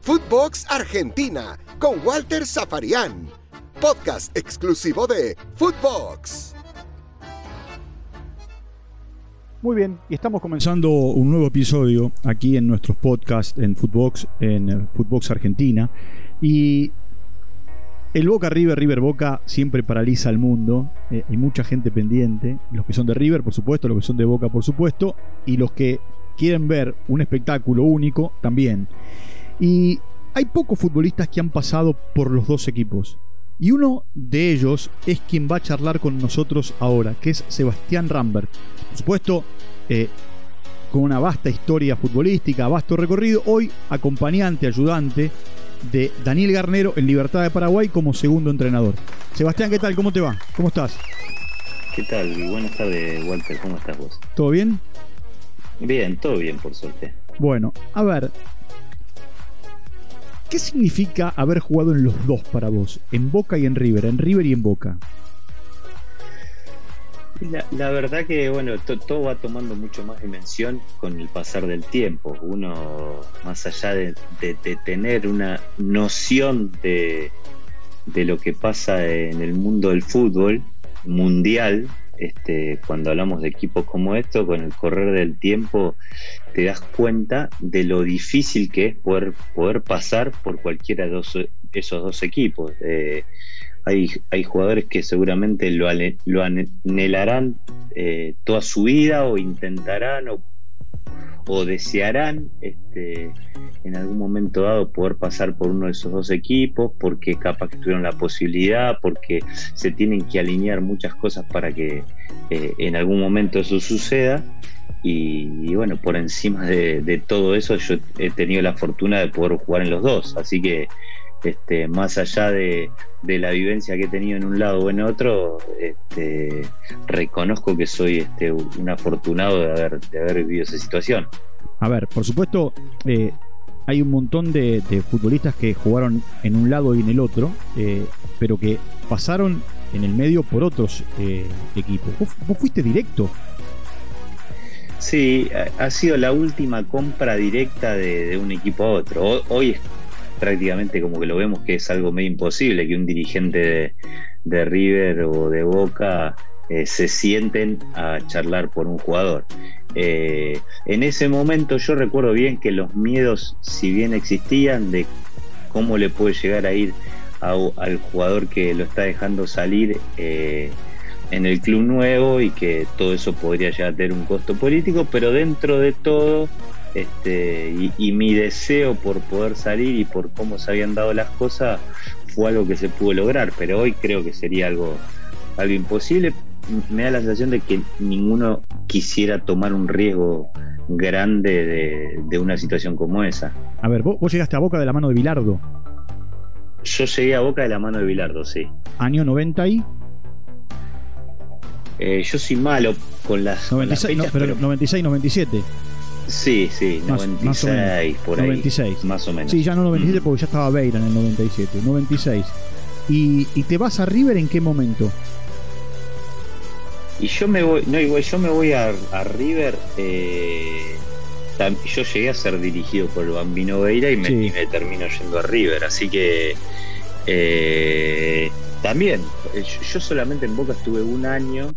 Footbox Argentina con Walter Zafarian. Podcast exclusivo de Footbox. Muy bien, y estamos comenzando un nuevo episodio aquí en nuestros podcasts en Footbox, en eh, Footbox Argentina. Y el Boca River, River Boca siempre paraliza al mundo. Eh, hay mucha gente pendiente. Los que son de River, por supuesto, los que son de Boca, por supuesto. Y los que quieren ver un espectáculo único, también. Y hay pocos futbolistas que han pasado por los dos equipos. Y uno de ellos es quien va a charlar con nosotros ahora, que es Sebastián Rambert. Por supuesto, eh, con una vasta historia futbolística, vasto recorrido, hoy acompañante, ayudante de Daniel Garnero en Libertad de Paraguay como segundo entrenador. Sebastián, ¿qué tal? ¿Cómo te va? ¿Cómo estás? ¿Qué tal? Buenas tardes, Walter. ¿Cómo estás vos? ¿Todo bien? Bien, todo bien, por suerte. Bueno, a ver, ¿Qué significa haber jugado en los dos para vos? En Boca y en River, en River y en Boca. La, verdad que, bueno, todo va tomando mucho más dimensión con el pasar del tiempo. Uno, más allá de, tener una noción de, de, lo que pasa en el mundo del fútbol mundial, este, cuando hablamos de equipos como estos, con el correr del tiempo, te das cuenta de lo difícil que es poder, poder pasar por cualquiera de esos dos equipos. Eh, hay, hay, jugadores que seguramente lo, lo anhelarán eh, toda su vida o intentarán o o desearán este, en algún momento dado poder pasar por uno de esos dos equipos, porque capaz que tuvieron la posibilidad, porque se tienen que alinear muchas cosas para que eh, en algún momento eso suceda. Y, bueno, por encima de, de, todo eso yo he tenido la fortuna de poder jugar en los dos, así que este, más allá de, la vivencia que he tenido en un lado o en otro, este, reconozco que soy este, un afortunado de haber, de haber vivido esa situación. A ver, por supuesto, eh, hay un montón de, futbolistas que jugaron en un lado y en el otro, eh, pero que pasaron en el medio por otros eh, equipos. ¿Vos, fuiste directo? Sí, ha sido la última compra directa de, un equipo a otro. Hoy, prácticamente como que lo vemos que es algo medio imposible que un dirigente de, River o de Boca eh, se sienten a charlar por un jugador. Eh, en ese momento yo recuerdo bien que los miedos, si bien existían, de cómo le puede llegar a ir al jugador que lo está dejando salir eh, en el club nuevo y que todo eso podría llegar a tener un costo político, pero dentro de todo este, y, mi deseo por poder salir y por cómo se habían dado las cosas fue algo que se pudo lograr, pero hoy creo que sería algo, algo imposible. Me da la sensación de que ninguno quisiera tomar un riesgo grande de, una situación como esa. A ver, vos, llegaste a Boca de la mano de Bilardo. Yo llegué a Boca de la mano de Bilardo, sí. Año 90 y... Eh, yo soy malo con las, 96, pero 96, 97. Sí, sí, 96 por ahí. 96. Más o menos. Sí, ya no 97 porque ya estaba Beira en el 97. 96. ¿Y, ¿Y te vas a River en qué momento? Y yo me voy, no, igual yo me voy a, River. Eh, yo llegué a ser dirigido por el Bambino Beira y me, termino yendo a River. Así que eh, también, yo solamente en Boca estuve un año.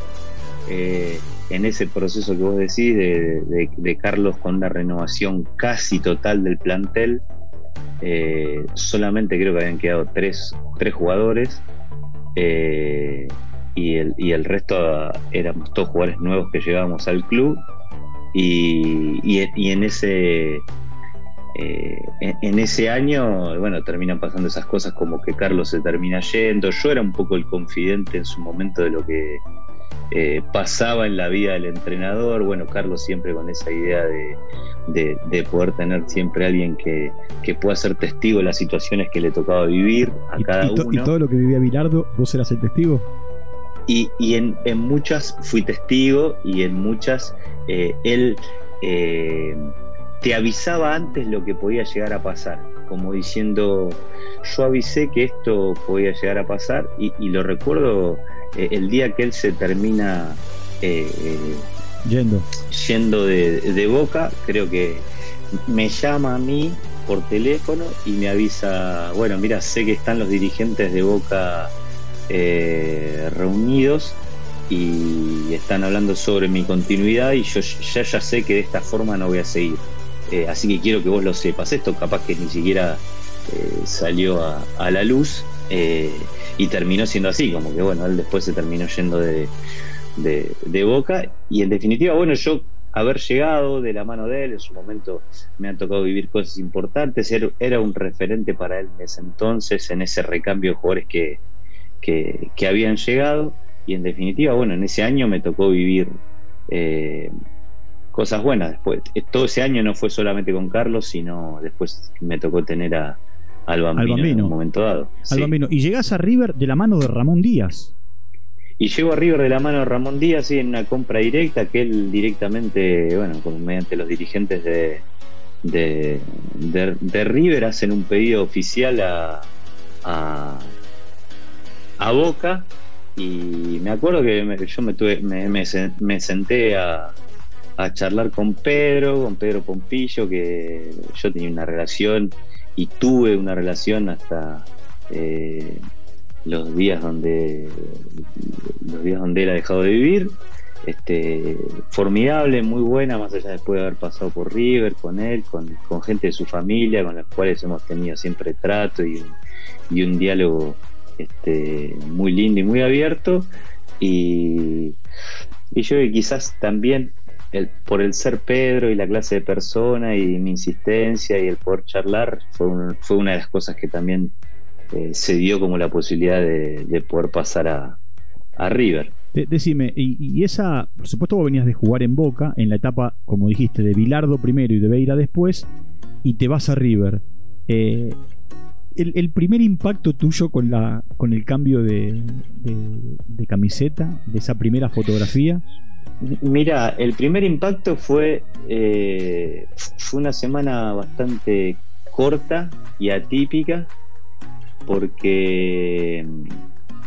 Eh, en ese proceso que vos decís de, Carlos con una renovación casi total del plantel. Eh, solamente creo que habían quedado tres, tres jugadores eh, y, el, y, el, resto éramos todos jugadores nuevos que llegábamos al club y, y, en ese eh, en, ese año, bueno, terminan pasando esas cosas como que Carlos se termina yendo. Yo era un poco el confidente en su momento de lo que eh, pasaba en la vida del entrenador. Bueno, Carlos siempre con esa idea de, poder tener siempre alguien que, pueda ser testigo de las situaciones que le tocaba vivir a cada uno. ¿Y todo lo que vivía Bilardo, vos eras el testigo? Y, en, muchas fui testigo y en muchas eh, él eh, te avisaba antes lo que podía llegar a pasar, como diciendo, yo avisé que esto podía llegar a pasar y, y lo recuerdo el día que él se termina eh, yendo, yendo de, boca, creo que me llama a mí por teléfono y me avisa, bueno, mira, sé que están los dirigentes de Boca eh, reunidos y están hablando sobre mi continuidad y yo ya, ya sé que de esta forma no voy a seguir. Eh, así que quiero que vos lo sepas. Esto capaz que ni siquiera eh, salió a, la luz y terminó siendo así, como que bueno, él después se terminó yendo de, de Boca y en definitiva, bueno, yo haber llegado de la mano de él. En su momento me han tocado vivir cosas importantes. Era, un referente para él en ese entonces, en ese recambio de jugadores que, que, habían llegado. Y en definitiva, bueno, en ese año me tocó vivir eh, cosas buenas. Después, todo ese año no fue solamente con Carlos, sino después me tocó tener a, al bambino, en un momento dado. Al Y llegás a River de la mano de Ramón Díaz. Y llego a River de la mano de Ramón Díaz en una compra directa que él directamente, bueno, mediante los dirigentes de, de, River hacen un pedido oficial a, a, Boca y me acuerdo que yo me, tuve, me, me, senté a, a, charlar con Pedro, con Pedro Pompillo, que yo tenía una relación y tuve una relación hasta... Eh, los días donde los días donde él ha dejado de vivir. Este formidable muy buena más allá después de haber pasado por River con él con, gente de su familia con las cuales hemos tenido siempre trato y, un diálogo este, muy lindo y muy abierto. Y, y yo quizás también por el ser Pedro y la clase de persona y mi insistencia y el poder charlar fue, una de las cosas que también eh, se dio como la posibilidad de, poder pasar a, River. decime, y, esa, por supuesto vos venías de jugar en Boca, en la etapa, como dijiste, de Bilardo primero y de Beira después, y te vas a River. Eh, el, primer impacto tuyo con, la, con el cambio de, camiseta, de esa primera fotografía. Mira, el primer impacto fue, eh, fue una semana bastante corta y atípica porque,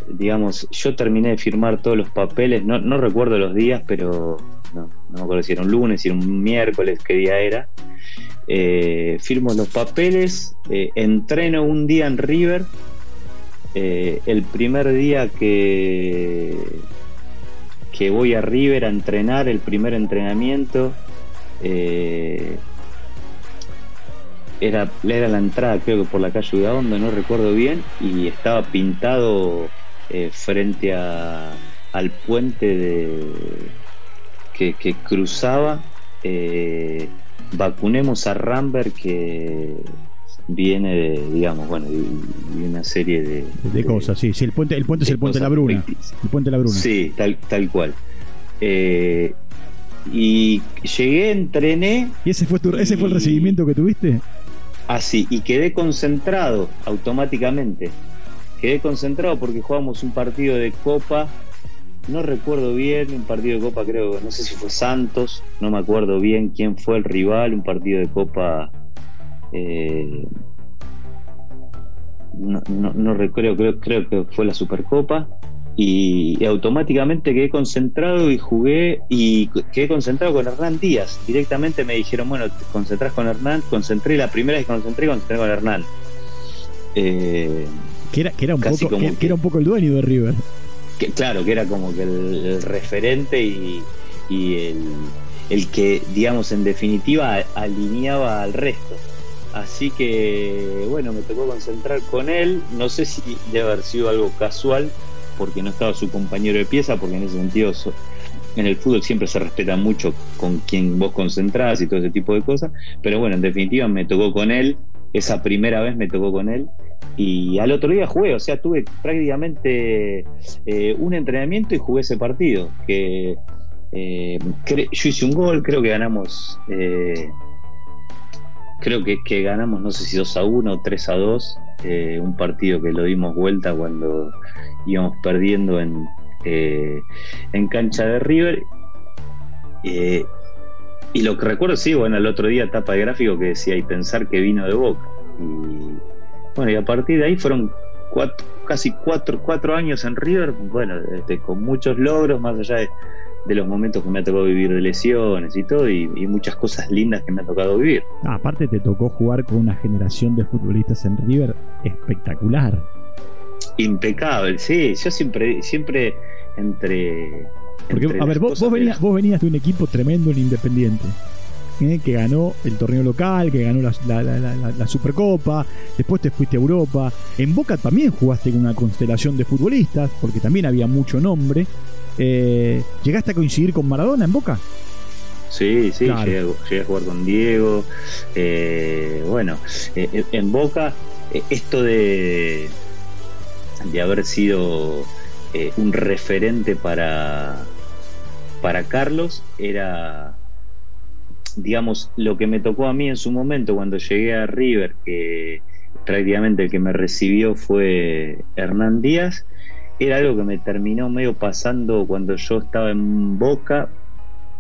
digamos, yo terminé de firmar todos los papeles, no, no recuerdo los días, pero no, no, me acuerdo si era un lunes, si era un miércoles, qué día era. Eh, firmo los papeles, eh, entreno un día en River. Eh, el primer día que, que voy a River a entrenar, el primer entrenamiento, era, era la entrada, creo que por la calle Udaondo, no recuerdo bien, y estaba pintado eh, frente al puente de, que, cruzaba. Eh, vacunemos a Rambert que viene de, digamos, bueno, de, una serie de, de, cosas, sí, sí, el puente, el puente es el puente de la Bruna. El puente de la Bruna. Sí, tal, tal cual. Eh, y llegué, entrené. ¿Y ese fue, tu, ese fue el recibimiento que tuviste? Así, y quedé concentrado automáticamente. Quedé concentrado porque jugamos un partido de Copa, no recuerdo bien, un partido de Copa creo, no sé si fue Santos, no me acuerdo bien quién fue el rival, un partido de Copa... Eh, no, no, no recuerdo, creo, creo que fue la Supercopa y, automáticamente quedé concentrado y jugué y quedé concentrado con Hernán Díaz. Directamente me dijeron, bueno, te concentrás con Hernán, concentré, la primera vez que concentré, concentré con Hernán. Eh, que, era, que, era un poco, que, era un poco el dueño de River. Que, claro, que era como que el, referente y, el, el que, digamos, en definitiva alineaba al resto. Así que, bueno, me tocó concentrar con él. No sé si debe haber sido algo casual, porque no estaba su compañero de pieza, porque en ese sentido en el fútbol siempre se respeta mucho con quien vos concentrás y todo ese tipo de cosas, pero bueno, en definitiva me tocó con él, esa primera vez me tocó con él. Y al otro día jugué, o sea, tuve prácticamente eh, un entrenamiento y jugué ese partido, que eh, yo hice un gol, creo que ganamos... Eh, creo que, que, ganamos, no sé si 2 a 1 o 3 a 2, un partido que lo dimos vuelta cuando íbamos perdiendo en, eh, en cancha de River. Eh, y lo que recuerdo, sí, bueno, el otro día tapa de gráfico que decía y pensar que vino de Boca. Y bueno, y a partir de ahí fueron casi cuatro, cuatro años en River, bueno, este, con muchos logros, más allá de los momentos que me ha tocado vivir de lesiones y todo, y, muchas cosas lindas que me ha tocado vivir. Ah, aparte te tocó jugar con una generación de futbolistas en River espectacular. Impecable, sí, yo siempre, siempre entre... Porque, a ver, vos, venías, vos venías de un equipo tremendo en Independiente. ¿eh? que ganó el torneo local, que ganó la, Supercopa, después te fuiste a Europa. En Boca también jugaste con una constelación de futbolistas, porque también había mucho nombre. Eh, ¿Llegaste a coincidir con Maradona en Boca? Sí, sí, llegué, a jugar con Diego. Eh, bueno, en Boca, esto de, de haber sido un referente para, para Carlos era digamos, lo que me tocó a mí en su momento cuando llegué a River, que prácticamente el que me recibió fue Hernán Díaz, era algo que me terminó medio pasando cuando yo estaba en Boca,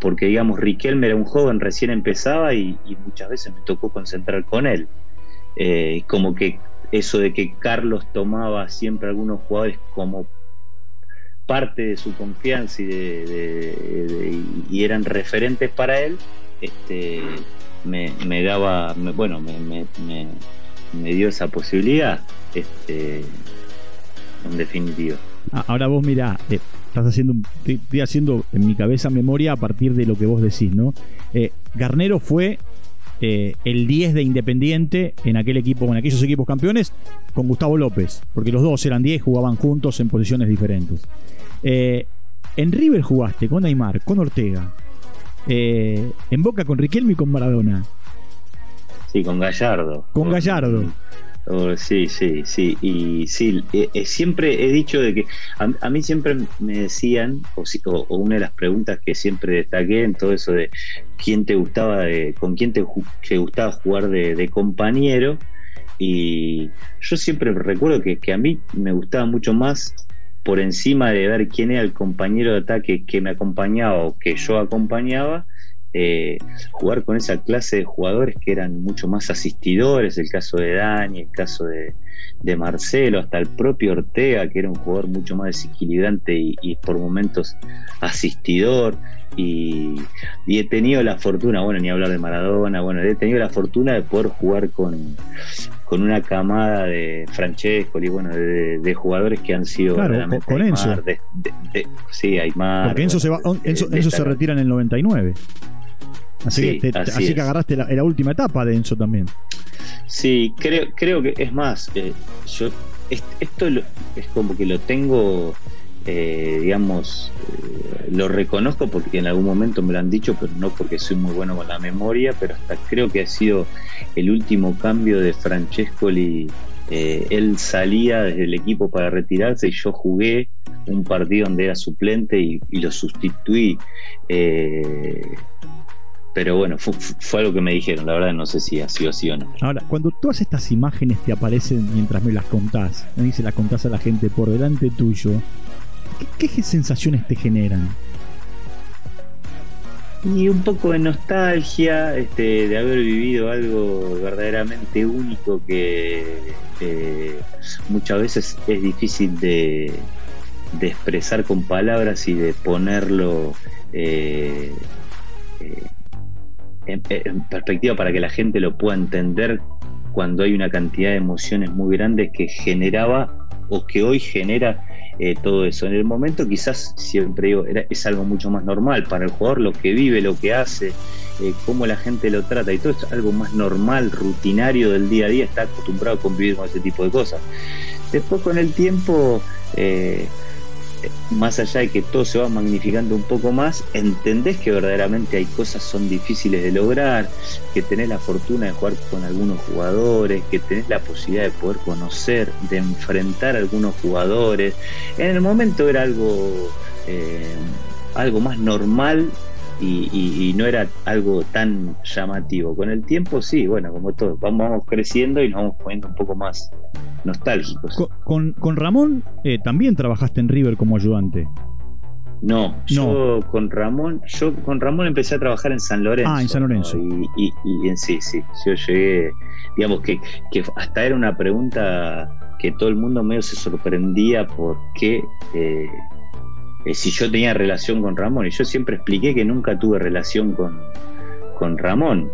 porque digamos, Riquelme era un joven, recién empezaba y, muchas veces me tocó concentrar con él. Eh, como que eso de que Carlos tomaba siempre algunos jugadores como parte de su confianza y, de, y eran referentes para él, este, me, me daba, bueno, me, me, me, dio esa posibilidad, este, en definitiva. Ah, ahora vos mirá, eh, estás haciendo, estoy haciendo en mi cabeza memoria a partir de lo que vos decís, ¿no? Eh, Garnero fue eh, el 10 de Independiente en aquel equipo, en aquellos equipos campeones, con Gustavo López, porque los dos eran 10, jugaban juntos en posiciones diferentes. en River jugaste con Neymar, con Ortega, en Boca con Riquelme y con Maradona. Sí, con Gallardo. Con Gallardo. Oh, sí, sí, sí. Y sí, eh, eh, siempre he dicho de que a, mí siempre me decían, o, o, una de las preguntas que siempre destaqué en todo eso de quién te gustaba, de, con quién te, gustaba jugar de, compañero. Y yo siempre recuerdo que, que a mí me gustaba mucho más por encima de ver quién era el compañero de ataque que me acompañaba o que yo acompañaba, eh, jugar con esa clase de jugadores que eran mucho más asistidores, el caso de Dani, el caso de, Marcelo, hasta el propio Ortega, que era un jugador mucho más desequilibrante y, por momentos asistidor. Y, y, he tenido la fortuna, bueno, ni hablar de Maradona, bueno, he tenido la fortuna de poder jugar con, con una camada de Francesco y bueno, de, jugadores que han sido claro, con, Enzo. sí, hay más. Porque Enzo, se, va, Enzo, se retira en el 99. Así, que, así, que agarraste la, última etapa de Enzo también. Sí, creo, creo que es más, eh, yo esto es como que lo tengo eh, digamos, eh, lo reconozco porque en algún momento me lo han dicho, pero no porque soy muy bueno con la memoria, pero hasta creo que ha sido el último cambio de Francescoli. Él salía desde el equipo para retirarse y yo jugué un partido donde era suplente y, lo sustituí. Pero bueno, fue, algo que me dijeron, la verdad no sé si ha sido así o no. Ahora, cuando todas estas imágenes te aparecen mientras me las contás, me se las contás a la gente por delante tuyo, ¿Qué, sensaciones te generan? Y un poco de nostalgia este, de haber vivido algo verdaderamente único que muchas veces es difícil de, expresar con palabras y de ponerlo eh, eh, en, perspectiva para que la gente lo pueda entender cuando hay una cantidad de emociones muy grandes que generaba o que hoy genera eh, todo eso. En el momento quizás siempre digo, es algo mucho más normal para el jugador, lo que vive, lo que hace, eh, cómo la gente lo trata y todo es algo más normal, rutinario del día a día, está acostumbrado a convivir con ese tipo de cosas. Después con el tiempo... Eh, más allá de que todo se va magnificando un poco más, entendés que verdaderamente hay cosas son difíciles de lograr, que tenés la fortuna de jugar con algunos jugadores, que tenés la posibilidad de poder conocer, de enfrentar a algunos jugadores. En el momento era algo, eh, algo más normal y, no era algo tan llamativo. Con el tiempo, sí, bueno, como todo, vamos, creciendo y nos vamos poniendo un poco más nostálgicos. Con, con, Ramón eh, también trabajaste en River como ayudante. No, yo con Ramón, yo con Ramón empecé a trabajar en San Lorenzo. Ah, en San Lorenzo. Y, y, sí, sí, yo llegué, digamos que, que hasta era una pregunta que todo el mundo medio se sorprendía por qué eh, si yo tenía relación con Ramón. Y yo siempre expliqué que nunca tuve relación con, con Ramón.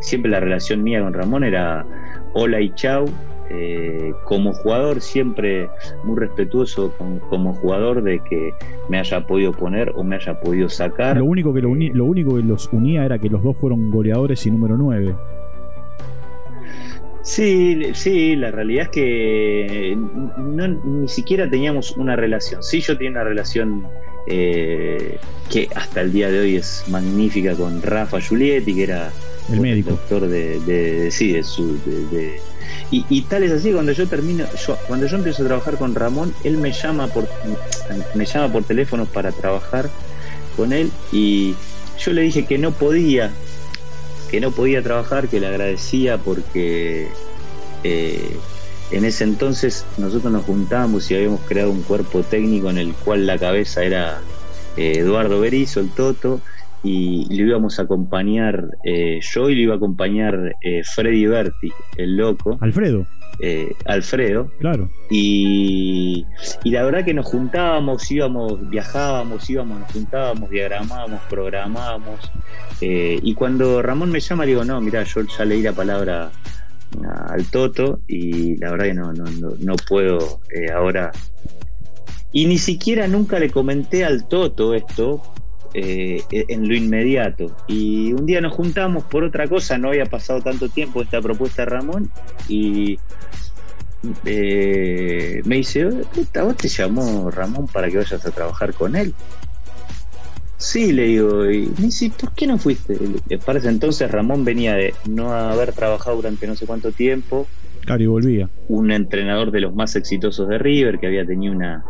siempre la relación mía con Ramón era hola y chau, eh, como jugador siempre muy respetuoso como jugador de que me haya podido poner o me haya podido sacar. Lo único que, lo, único que los unía era que los dos fueron goleadores y número 9. Sí, sí, la realidad es que ni siquiera teníamos una relación. Sí, yo tenía una relación eh, que hasta el día de hoy es magnífica con Rafa Giulietti, que era el médico. doctor de, de, sí, de, su, de y, tal es así, cuando yo termino, yo, cuando yo empiezo a trabajar con Ramón, él me llama por me llama por teléfono para trabajar con él y yo le dije que no podía, que no podía trabajar, que le agradecía porque eh, en ese entonces nosotros nos juntábamos y habíamos creado un cuerpo técnico en el cual la cabeza era eh, Eduardo Berizo, el Toto, y lo íbamos a acompañar eh, yo y lo iba a acompañar eh, Freddy Berti, el loco. Alfredo. Eh, Alfredo. Claro. Y, y, la verdad que nos juntábamos, íbamos, viajábamos, íbamos, nos juntábamos, diagramábamos, programábamos. y cuando Ramón me llama, digo, no, mira, yo ya leí la palabra al Toto y la verdad que no, no, no, no puedo ahora. Y ni siquiera nunca le comenté al Toto esto, eh, en lo inmediato. Y un día nos juntamos por otra cosa, no había pasado tanto tiempo esta propuesta de Ramón y eh, me dice, puta, vos te llamó Ramón para que vayas a trabajar con él. Sí, le digo, y me dice, ¿por qué no fuiste? Para ese entonces Ramón venía de no haber trabajado durante no sé cuánto tiempo. Claro, y volvía. Un entrenador de los más exitosos de River, que había tenido una,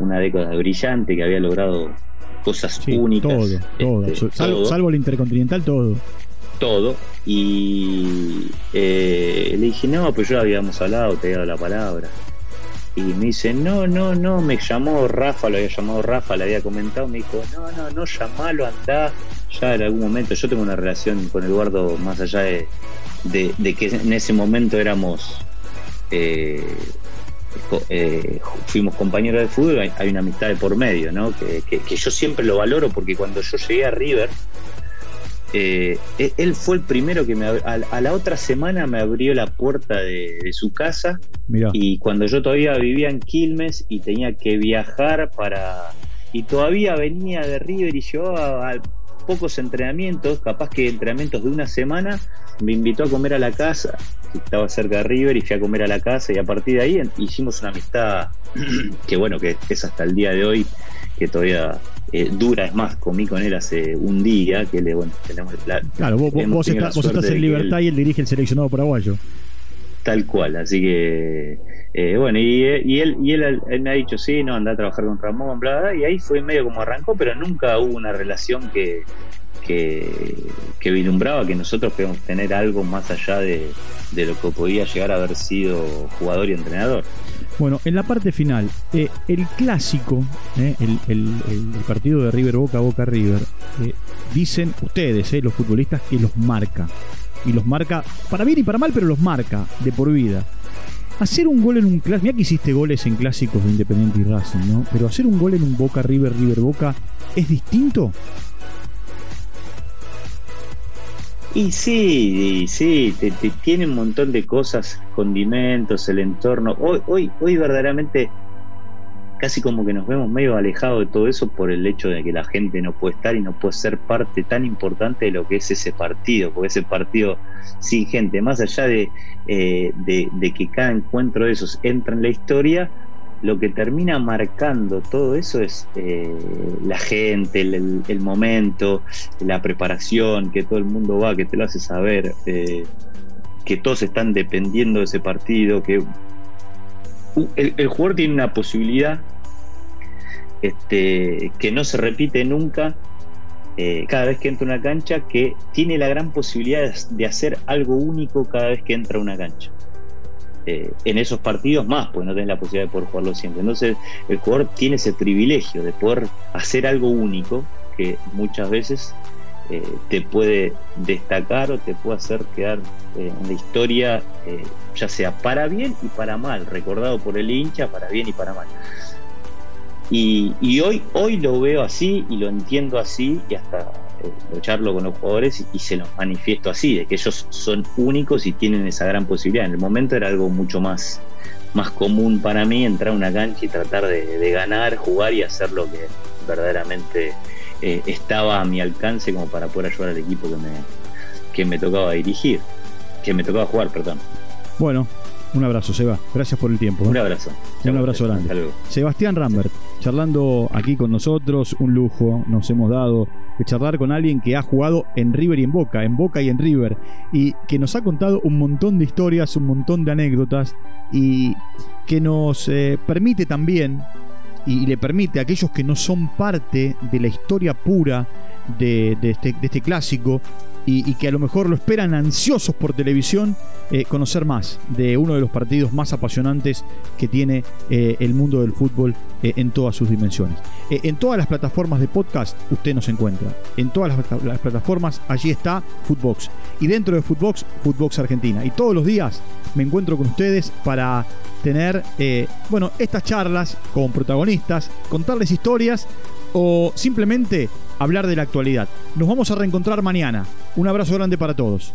una década brillante, que había logrado cosas únicas. Todo, este, todo. Salvo, el Intercontinental, todo. Todo. Y eh, le dije, no, pues yo habíamos hablado, te he dado la palabra. Y me dice, no, no, no, me llamó Rafa, lo había llamado Rafa, le había comentado, me dijo, no, no, no, llamalo, andá. Ya en algún momento, yo tengo una relación con Eduardo más allá de, de, que en ese momento éramos eh, eh, fuimos compañeros de fútbol, hay, una amistad de por medio, ¿no? Que, yo siempre lo valoro porque cuando yo llegué a River, eh, e, él fue el primero que me a, la otra semana me abrió la puerta de, su casa y cuando yo todavía vivía en Quilmes y tenía que viajar para y todavía venía de River y llevaba pocos entrenamientos, capaz que entrenamientos de una semana, me invitó a comer a la casa, estaba cerca de River y fui a comer a la casa y a partir de ahí hicimos una amistad que bueno, que es hasta el día de hoy, que todavía eh, dura, es más, comí con él hace un día, que le, bueno, tenemos la, Claro, vos, estás en libertad y él dirige el seleccionado paraguayo. Tal cual, así que eh, bueno, y, él, y él, me ha dicho, sí, no, anda a trabajar con Ramón, bla, bla, y ahí fue medio como arrancó, pero nunca hubo una relación que, que, que vislumbraba que nosotros podíamos tener algo más allá de, lo que podía llegar a haber sido jugador y entrenador. Bueno, en la parte final, eh, el clásico, eh, el, partido de River Boca Boca River, dicen ustedes, los futbolistas, que los marca. Y los marca para bien y para mal, pero los marca de por vida hacer un gol en un clásico, mira que hiciste goles en clásicos de Independiente y Racing, ¿no? Pero hacer un gol en un Boca River River Boca es distinto. Y sí, sí, te, tiene un montón de cosas, condimentos, el entorno. Hoy, hoy, hoy verdaderamente casi como que nos vemos medio alejados de todo eso por el hecho de que la gente no puede estar y no puede ser parte tan importante de lo que es ese partido, porque ese partido sin gente, más allá de, eh, de, que cada encuentro de esos entra en la historia, lo que termina marcando todo eso es eh, la gente, el, momento, la preparación, que todo el mundo va, que te lo hace saber, eh, que todos están dependiendo de ese partido, que el, jugador tiene una posibilidad este, que no se repite nunca eh, cada vez que entra una cancha, que tiene la gran posibilidad de hacer algo único cada vez que entra una cancha. Eh, en esos partidos más, pues no tenés la posibilidad de poder jugarlo siempre. Entonces el jugador tiene ese privilegio de poder hacer algo único que muchas veces eh, te puede destacar o te puede hacer quedar en la historia, ya sea para bien y para mal, recordado por el hincha, para bien y para mal. Y, hoy, hoy lo veo así y lo entiendo así y hasta eh, lo charlo con los jugadores y, se los manifiesto así, de que ellos son únicos y tienen esa gran posibilidad. En el momento era algo mucho más, más común para mí entrar a una cancha y tratar de, ganar, jugar y hacer lo que verdaderamente eh, estaba a mi alcance como para poder ayudar al equipo que me, que me tocaba dirigir, que me tocaba jugar, perdón. Bueno, un abrazo, Seba. Gracias por el tiempo. Un abrazo. Un abrazo grande. Sebastián Rambert, charlando aquí con nosotros, un lujo nos hemos dado de charlar con alguien que ha jugado en River y en Boca, en Boca y en River, y que nos ha contado un montón de historias, un montón de anécdotas, y que nos eh, permite también, y, le permite a aquellos que no son parte de la historia pura de, este, de este clásico, y, que a lo mejor lo esperan ansiosos por televisión, eh, conocer más de uno de los partidos más apasionantes que tiene eh, el mundo del fútbol eh, en todas sus dimensiones. en todas las plataformas de podcast usted nos encuentra. En todas las, plataformas allí está Footbox. Y dentro de Footbox, Footbox Argentina. Y todos los días me encuentro con ustedes para tener, bueno, estas charlas con protagonistas, contarles historias o simplemente hablar de la actualidad. Nos vamos a reencontrar mañana. Un abrazo grande para todos.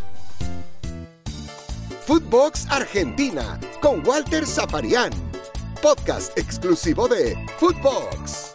Footbox Argentina con Walter Zaparián. Podcast exclusivo de Footbox.